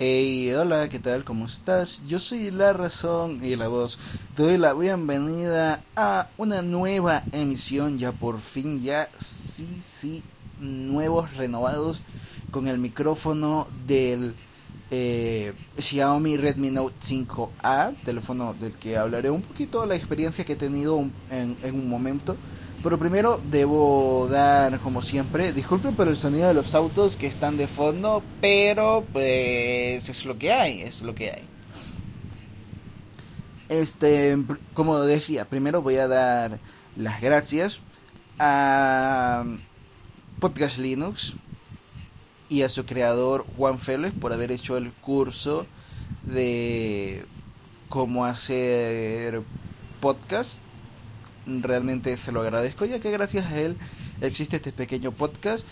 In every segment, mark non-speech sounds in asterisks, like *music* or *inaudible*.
Hey, hola, ¿qué tal? ¿Cómo estás? Yo soy La Razón y la Voz. Te doy la bienvenida a una nueva emisión, ya por fin, ya sí, sí, nuevos, renovados, con el micrófono del eh, Xiaomi Redmi Note 5A, teléfono del que hablaré un poquito de la experiencia que he tenido en, en un momento. Pero primero debo dar, como siempre, disculpen por el sonido de los autos que están de fondo, pero pues es lo que hay, es lo que hay. Este, como decía, primero voy a dar las gracias a Podcast Linux y a su creador Juan Félix por haber hecho el curso de cómo hacer podcast realmente se lo agradezco ya que gracias a él existe este pequeño podcast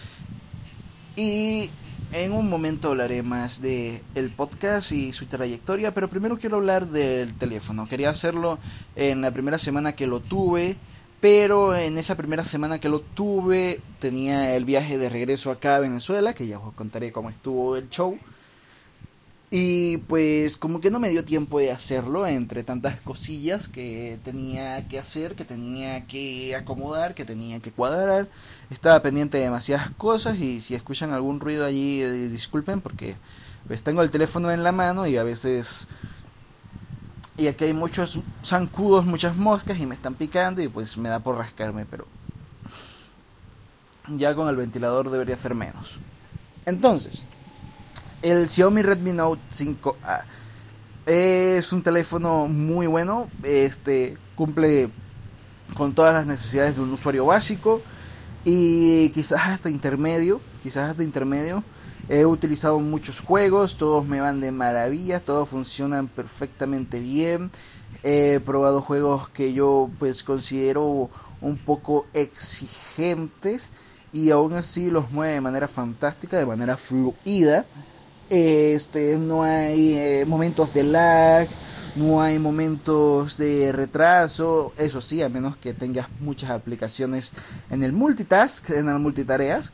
y en un momento hablaré más de el podcast y su trayectoria, pero primero quiero hablar del teléfono. Quería hacerlo en la primera semana que lo tuve, pero en esa primera semana que lo tuve tenía el viaje de regreso acá a Venezuela, que ya os contaré cómo estuvo el show. Y pues como que no me dio tiempo de hacerlo entre tantas cosillas que tenía que hacer, que tenía que acomodar, que tenía que cuadrar. Estaba pendiente de demasiadas cosas y si escuchan algún ruido allí eh, disculpen porque pues tengo el teléfono en la mano y a veces... Y aquí hay muchos zancudos, muchas moscas y me están picando y pues me da por rascarme, pero ya con el ventilador debería ser menos. Entonces, el Xiaomi Redmi Note 5A es un teléfono muy bueno, este cumple con todas las necesidades de un usuario básico y quizás hasta intermedio, quizás hasta intermedio. He utilizado muchos juegos, todos me van de maravilla, todos funcionan perfectamente bien. He probado juegos que yo pues considero un poco exigentes y aún así los mueve de manera fantástica, de manera fluida. Este, no hay eh, momentos de lag, no hay momentos de retraso, eso sí, a menos que tengas muchas aplicaciones en el multitask, en el multitareas,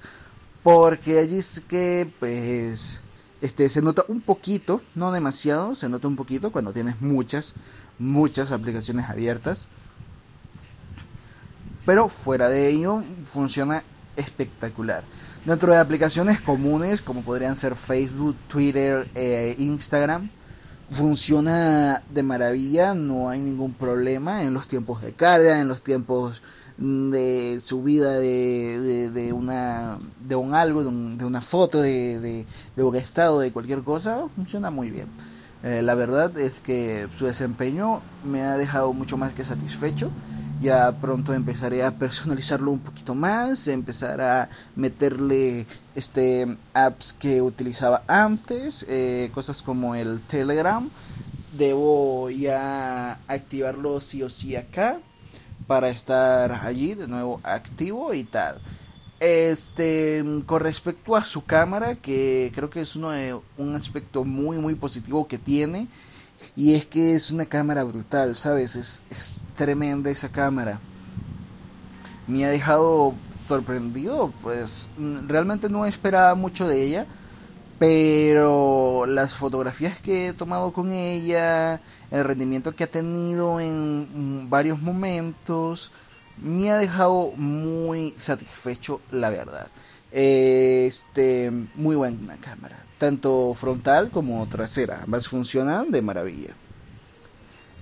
porque allí es que pues este se nota un poquito, no demasiado, se nota un poquito cuando tienes muchas muchas aplicaciones abiertas. Pero fuera de ello funciona espectacular. Dentro de aplicaciones comunes como podrían ser Facebook, Twitter, eh, Instagram, funciona de maravilla, no hay ningún problema en los tiempos de carga, en los tiempos de subida de, de, una de un algo, de, una foto, de, de, un estado, de cualquier cosa, funciona muy bien. Eh, la verdad es que su desempeño me ha dejado mucho más que satisfecho ya pronto empezaré a personalizarlo un poquito más, empezar a meterle este apps que utilizaba antes, eh, cosas como el Telegram. Debo ya activarlo sí o sí acá para estar allí de nuevo activo y tal. Este, con respecto a su cámara, que creo que es uno de, un aspecto muy muy positivo que tiene y es que es una cámara brutal, ¿sabes? Es, es tremenda esa cámara. Me ha dejado sorprendido, pues realmente no esperaba mucho de ella, pero las fotografías que he tomado con ella, el rendimiento que ha tenido en varios momentos, me ha dejado muy satisfecho, la verdad. Este, muy buena cámara tanto frontal como trasera. Ambas funcionan de maravilla.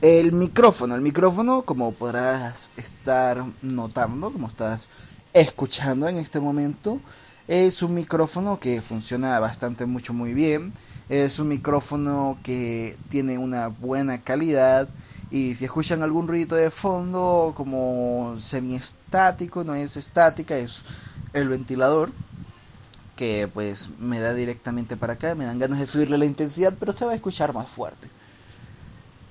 El micrófono, el micrófono, como podrás estar notando, como estás escuchando en este momento, es un micrófono que funciona bastante mucho muy bien. Es un micrófono que tiene una buena calidad y si escuchan algún ruido de fondo como semiestático, no es estática, es el ventilador que pues me da directamente para acá, me dan ganas de subirle la intensidad, pero se va a escuchar más fuerte.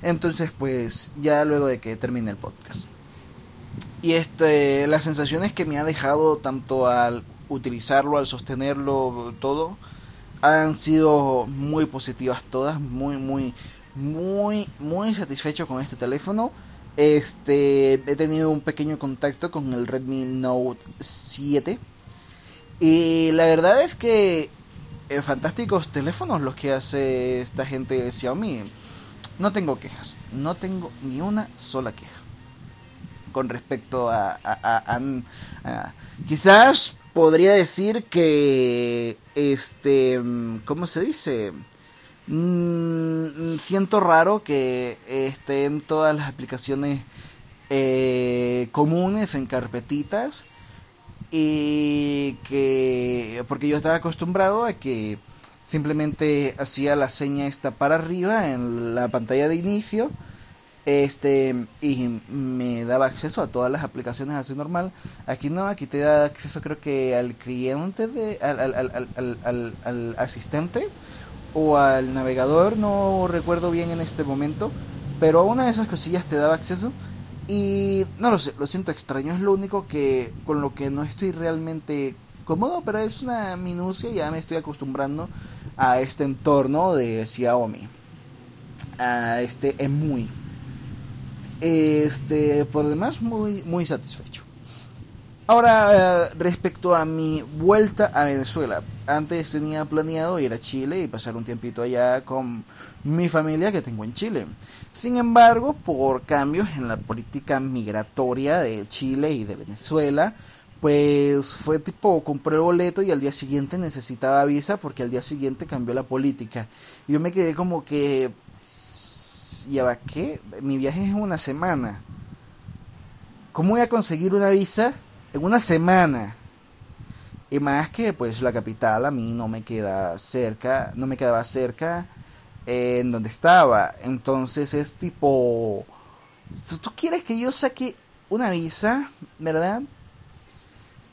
Entonces pues ya luego de que termine el podcast. Y este, las sensaciones que me ha dejado tanto al utilizarlo, al sostenerlo, todo, han sido muy positivas todas, muy, muy, muy, muy satisfecho con este teléfono. Este, he tenido un pequeño contacto con el Redmi Note 7 y la verdad es que eh, fantásticos teléfonos los que hace esta gente de Xiaomi. No tengo quejas, no tengo ni una sola queja con respecto a, quizás podría decir que este cómo se dice mm, siento raro que estén todas las aplicaciones eh, comunes en carpetitas y que porque yo estaba acostumbrado a que simplemente hacía la seña esta para arriba en la pantalla de inicio este y me daba acceso a todas las aplicaciones así normal. Aquí no aquí te da acceso creo que al cliente de al, al, al, al asistente o al navegador no recuerdo bien en este momento pero a una de esas cosillas te daba acceso y no lo sé, lo siento extraño, es lo único que con lo que no estoy realmente cómodo, pero es una minucia, ya me estoy acostumbrando a este entorno de Xiaomi. A este muy Este, por demás, muy, muy satisfecho. Ahora, respecto a mi vuelta a Venezuela. Antes tenía planeado ir a Chile y pasar un tiempito allá con mi familia que tengo en Chile. Sin embargo, por cambios en la política migratoria de Chile y de Venezuela, pues fue tipo, compré el boleto y al día siguiente necesitaba visa porque al día siguiente cambió la política. Yo me quedé como que, ¿ya va qué? Mi viaje es una semana. ¿Cómo voy a conseguir una visa? En una semana. Y más que pues la capital a mí no me queda cerca, no me quedaba cerca en donde estaba. Entonces es tipo, tú quieres que yo saque una visa, ¿verdad?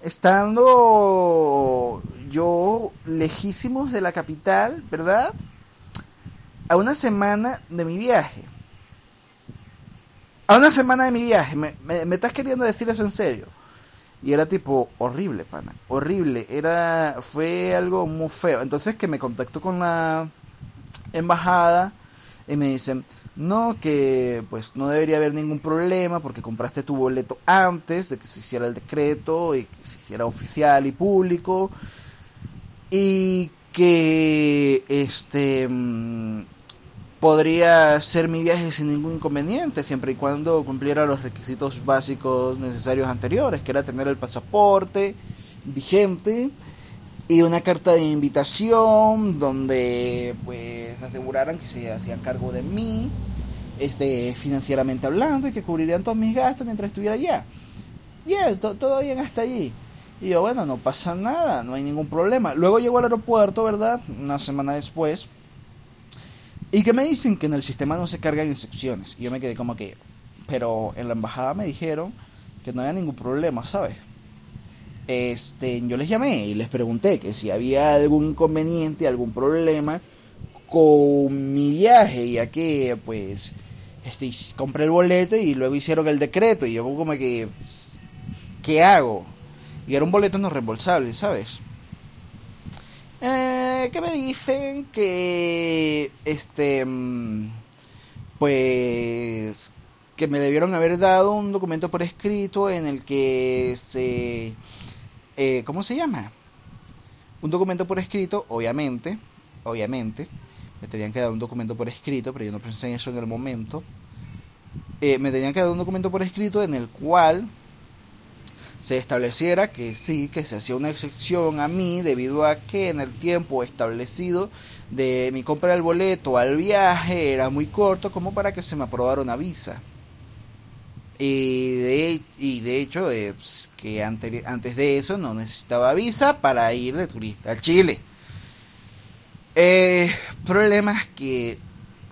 Estando yo lejísimos de la capital, ¿verdad? A una semana de mi viaje. A una semana de mi viaje. ¿Me, me, me estás queriendo decir eso en serio? Y era tipo horrible, pana. Horrible. Era. Fue algo muy feo. Entonces que me contactó con la embajada. Y me dicen. No, que pues no debería haber ningún problema porque compraste tu boleto antes de que se hiciera el decreto y que se hiciera oficial y público. Y que este mm, podría hacer mi viaje sin ningún inconveniente, siempre y cuando cumpliera los requisitos básicos necesarios anteriores, que era tener el pasaporte vigente y una carta de invitación donde pues aseguraran que se hacían cargo de mí este financieramente hablando y que cubrirían todos mis gastos mientras estuviera allá. Bien, todo bien hasta allí. Y yo, bueno, no pasa nada, no hay ningún problema. Luego llegó al aeropuerto, ¿verdad? Una semana después y que me dicen que en el sistema no se cargan excepciones. Y yo me quedé como que, pero en la embajada me dijeron que no había ningún problema, ¿sabes? Este, yo les llamé y les pregunté que si había algún inconveniente, algún problema con mi viaje, ya que pues este, compré el boleto y luego hicieron el decreto y yo como que ¿qué hago? Y era un boleto no reembolsable, ¿sabes? Eh, que me dicen que este mm, pues que me debieron haber dado un documento por escrito en el que se eh, ¿cómo se llama? un documento por escrito obviamente obviamente me tenían que dar un documento por escrito pero yo no pensé en eso en el momento eh, me tenían que dar un documento por escrito en el cual se estableciera que sí, que se hacía una excepción a mí debido a que en el tiempo establecido de mi compra del boleto al viaje era muy corto como para que se me aprobara una visa. Y de, y de hecho, es pues, que antes de eso no necesitaba visa para ir de turista a Chile. Eh, problemas que,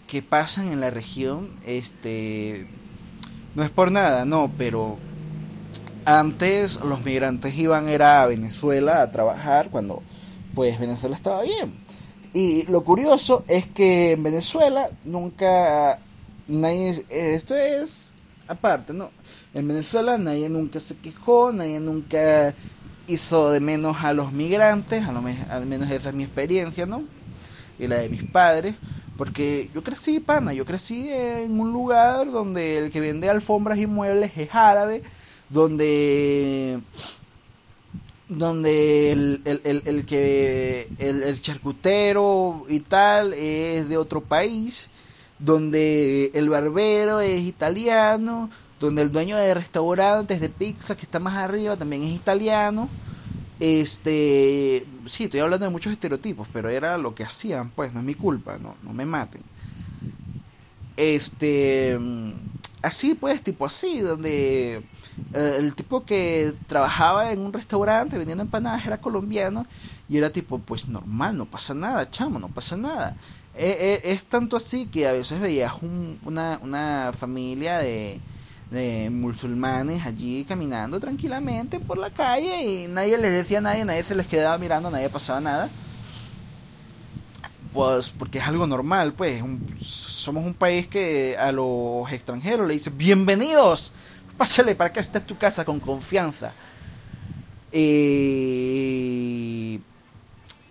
que pasan en la región, este, no es por nada, no, pero antes los migrantes iban era a Venezuela a trabajar cuando pues Venezuela estaba bien. Y lo curioso es que en Venezuela nunca nadie esto es aparte, ¿no? En Venezuela nadie nunca se quejó, nadie nunca hizo de menos a los migrantes, a lo al menos esa es mi experiencia, ¿no? Y la de mis padres, porque yo crecí, pana, yo crecí en un lugar donde el que vende alfombras y muebles es árabe, donde donde el, el, el, que el, charcutero y tal es de otro país, donde el barbero es italiano, donde el dueño de restaurantes de pizza que está más arriba también es italiano. Este, sí, estoy hablando de muchos estereotipos, pero era lo que hacían, pues, no es mi culpa, no, no me maten. Este, así pues, tipo así, donde eh, el tipo que trabajaba en un restaurante vendiendo empanadas era colombiano y era tipo, pues normal, no pasa nada, chamo, no pasa nada. Eh, eh, es tanto así que a veces veías una, una familia de, de musulmanes allí caminando tranquilamente por la calle y nadie les decía a nadie, nadie se les quedaba mirando, nadie pasaba nada. Pues porque es algo normal, pues somos un país que a los extranjeros le dice bienvenidos Pásale para que esté tu casa con confianza. Y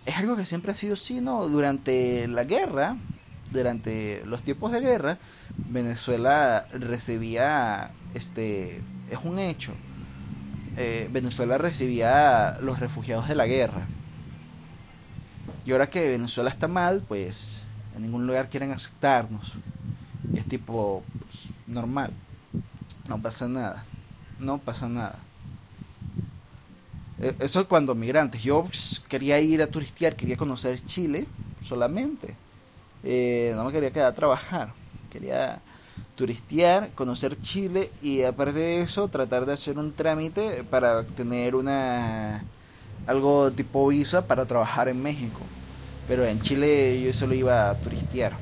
es algo que siempre ha sido así, ¿no? Durante la guerra, durante los tiempos de guerra, Venezuela recibía, este, es un hecho, eh, Venezuela recibía los refugiados de la guerra. Y ahora que Venezuela está mal, pues en ningún lugar quieren aceptarnos. es tipo pues, normal. No pasa nada. No pasa nada. E, eso es cuando migrantes. Yo pues, quería ir a turistear, quería conocer Chile solamente. Eh, no me quería quedar a trabajar. Quería turistear, conocer Chile y aparte de eso tratar de hacer un trámite para obtener una algo tipo visa para trabajar en México. Pero en Chile yo solo iba a turistear.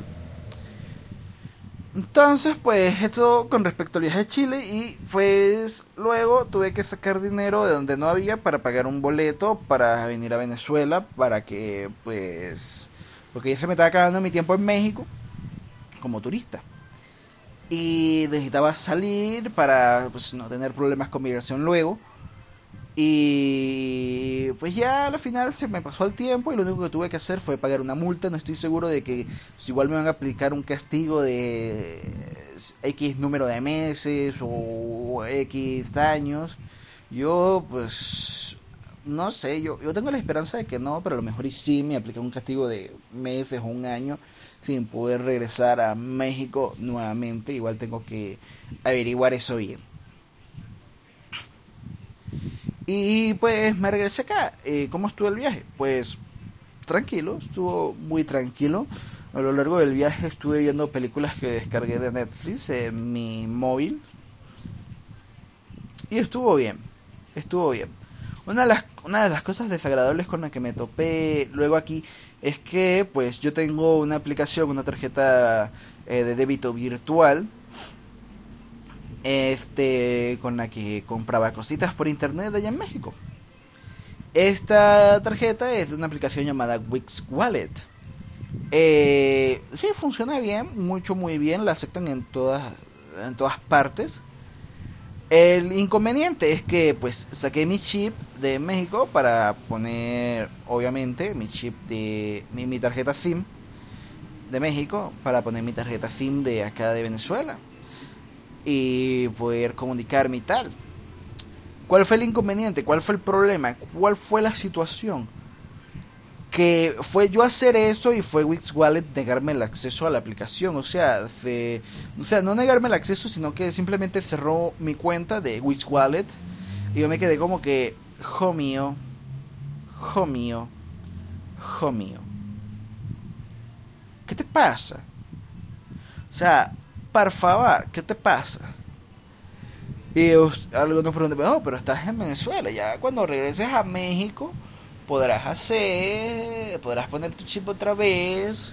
Entonces, pues esto con respecto al viaje a Chile y pues luego tuve que sacar dinero de donde no había para pagar un boleto para venir a Venezuela para que pues porque ya se me estaba acabando mi tiempo en México como turista. Y necesitaba salir para pues no tener problemas con migración luego. Y pues ya al final se me pasó el tiempo y lo único que tuve que hacer fue pagar una multa. No estoy seguro de que pues, igual me van a aplicar un castigo de X número de meses o X años. Yo pues no sé, yo, yo tengo la esperanza de que no, pero a lo mejor y sí me aplican un castigo de meses o un año sin poder regresar a México nuevamente. Igual tengo que averiguar eso bien. Y pues me regresé acá. Eh, ¿Cómo estuvo el viaje? Pues tranquilo, estuvo muy tranquilo. A lo largo del viaje estuve viendo películas que descargué de Netflix en mi móvil. Y estuvo bien, estuvo bien. Una de las, una de las cosas desagradables con las que me topé luego aquí es que pues yo tengo una aplicación, una tarjeta eh, de débito virtual este con la que compraba cositas por internet allá en México. Esta tarjeta es de una aplicación llamada Wix Wallet. Eh, sí, funciona bien, mucho, muy bien, la aceptan en todas, en todas partes. El inconveniente es que pues saqué mi chip de México para poner, obviamente, mi chip de mi, mi tarjeta SIM de México para poner mi tarjeta SIM de acá de Venezuela y poder comunicarme y tal. ¿Cuál fue el inconveniente? ¿Cuál fue el problema? ¿Cuál fue la situación? Que fue yo hacer eso y fue Wix Wallet negarme el acceso a la aplicación. O sea, o sea, no negarme el acceso, sino que simplemente cerró mi cuenta de Wix Wallet. Y yo me quedé como que, jo mío, jo mío, jo mío. ¿Qué te pasa? O sea, por ¿qué te pasa? Y algunos preguntan, no, pero estás en Venezuela, ya cuando regreses a México podrás hacer, podrás poner tu chip otra vez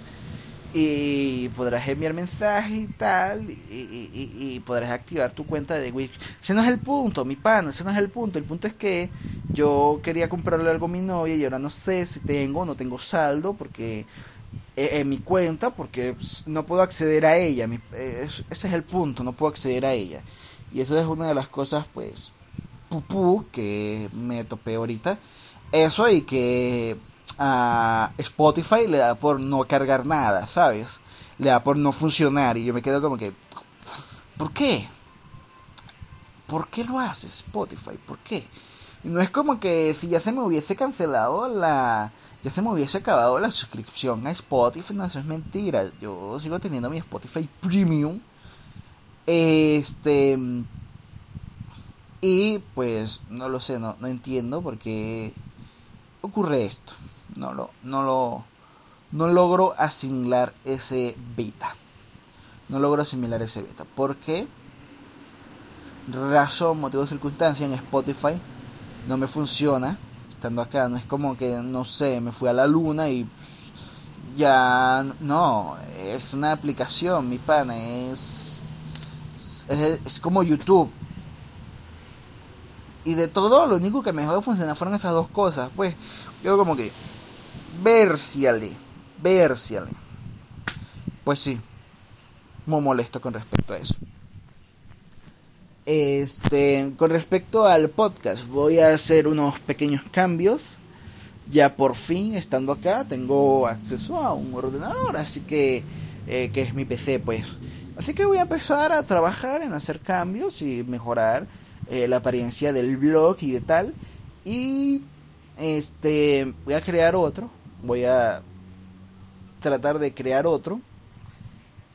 y podrás enviar mensajes y tal y, podrás activar tu cuenta de Wix. Ese no es el punto, mi pana, ese no es el punto. El punto es que yo quería comprarle algo a mi novia y ahora no sé si tengo o no tengo saldo porque eh, en mi cuenta porque pues, no puedo acceder a ella. Eh, ese es el punto, no puedo acceder a ella. Y eso es una de las cosas, pues, que me topé ahorita. Eso y que a Spotify le da por no cargar nada, ¿sabes? Le da por no funcionar. Y yo me quedo como que, ¿por qué? ¿Por qué lo haces, Spotify? ¿Por qué? No es como que si ya se me hubiese cancelado la... Ya se me hubiese acabado la suscripción a Spotify, no, eso es mentira. Yo sigo teniendo mi Spotify Premium. Este... Y pues no lo sé, no, no entiendo por qué ocurre esto. No lo, no lo, no logro asimilar ese beta. No logro asimilar ese beta. ¿Por qué? Razón, motivo, circunstancia en Spotify no me funciona estando acá. No es como que, no sé, me fui a la luna y ya. No, es una aplicación, mi pana. Es, es, es como YouTube y de todo, lo único que me dejó de funcionar fueron esas dos cosas. Pues, yo como que, versiale, versiale. Pues sí, muy molesto con respecto a eso. Este, con respecto al podcast, voy a hacer unos pequeños cambios. Ya por fin, estando acá, tengo acceso a un ordenador, así que, eh, que es mi PC, pues. Así que voy a empezar a trabajar en hacer cambios y mejorar eh, la apariencia del blog y de tal. Y este voy a crear otro. Voy a tratar de crear otro.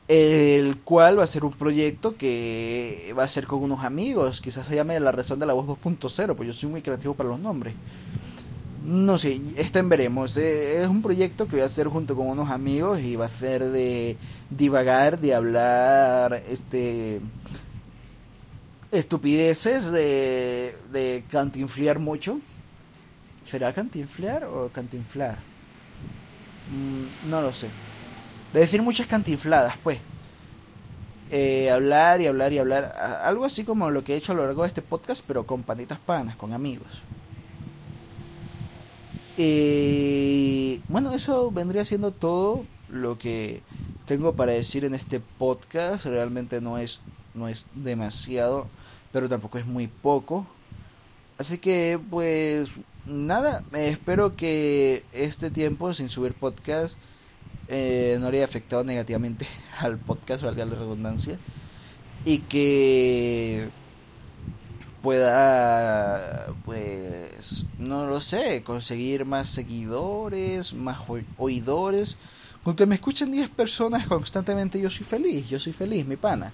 El cual va a ser un proyecto que va a ser con unos amigos. Quizás se llame La Razón de la Voz 2.0, pues yo soy muy creativo para los nombres. No sé, en veremos. Eh, es un proyecto que voy a hacer junto con unos amigos y va a ser de divagar, de hablar, este, estupideces de, de cantinflear mucho. ¿Será cantinflear o cantinflar? Mm, no lo sé. De decir muchas cantinfladas, pues. Eh, hablar y hablar y hablar. Algo así como lo que he hecho a lo largo de este podcast, pero con panitas panas, con amigos. Y bueno, eso vendría siendo todo lo que tengo para decir en este podcast. Realmente no es, no es demasiado pero tampoco es muy poco. Así que pues nada, espero que este tiempo sin subir podcast eh, no haya afectado negativamente *laughs* al podcast, valga la redundancia, y que pueda, pues, no lo sé, conseguir más seguidores, más oidores. Con que me escuchen 10 personas constantemente, yo soy feliz, yo soy feliz, mi pana.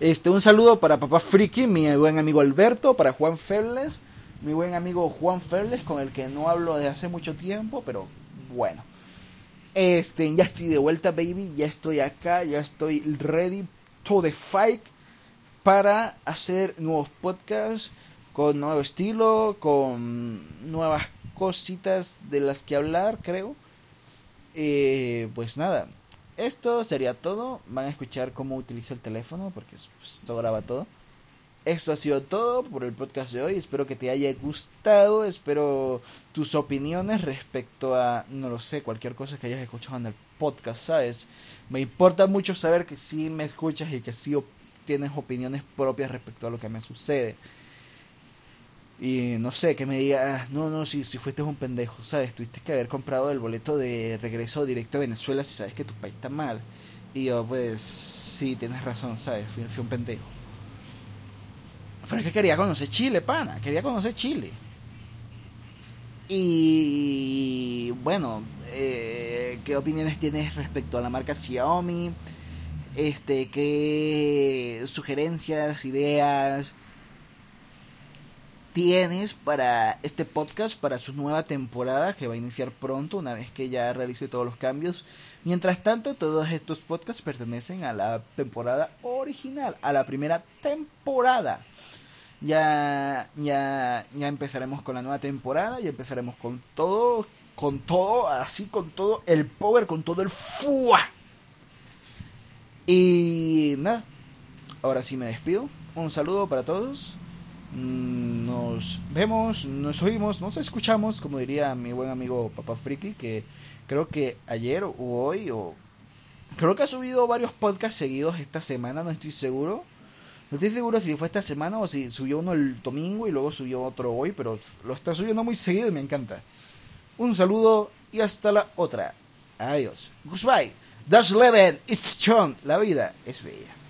Este, un saludo para Papá Friki, mi buen amigo Alberto, para Juan Ferles, mi buen amigo Juan Ferles, con el que no hablo desde hace mucho tiempo, pero bueno. Este, ya estoy de vuelta, baby, ya estoy acá, ya estoy ready to the fight para hacer nuevos podcasts con nuevo estilo, con nuevas cositas de las que hablar, creo. Eh, pues nada, esto sería todo. Van a escuchar cómo utilizo el teléfono porque pues, esto graba todo. Esto ha sido todo por el podcast de hoy. Espero que te haya gustado. Espero tus opiniones respecto a, no lo sé, cualquier cosa que hayas escuchado en el podcast, ¿sabes? Me importa mucho saber que sí me escuchas y que sí tienes opiniones propias respecto a lo que me sucede. Y no sé, que me diga, ah, no, no, si, si fuiste un pendejo, ¿sabes? Tuviste que haber comprado el boleto de regreso directo a Venezuela si sabes que tu país está mal. Y yo, pues, sí, tienes razón, ¿sabes? Fui, un pendejo. Pero es que quería conocer Chile, pana, quería conocer Chile. Y bueno, eh, ¿qué opiniones tienes respecto a la marca Xiaomi? Este, ¿qué sugerencias, ideas? tienes para este podcast, para su nueva temporada que va a iniciar pronto, una vez que ya realice todos los cambios. Mientras tanto, todos estos podcasts pertenecen a la temporada original, a la primera temporada. Ya, ya, ya empezaremos con la nueva temporada, y empezaremos con todo, con todo, así con todo el power, con todo el fuá. Y nada, ahora sí me despido. Un saludo para todos. Mm, nos vemos, nos oímos, nos escuchamos, como diría mi buen amigo Papá Friki, que creo que ayer o hoy, o creo que ha subido varios podcasts seguidos esta semana, no estoy seguro. No estoy seguro si fue esta semana o si subió uno el domingo y luego subió otro hoy, pero lo está subiendo muy seguido y me encanta. Un saludo y hasta la otra. Adiós. Goodbye. Das Leben ist strong. La vida es bella.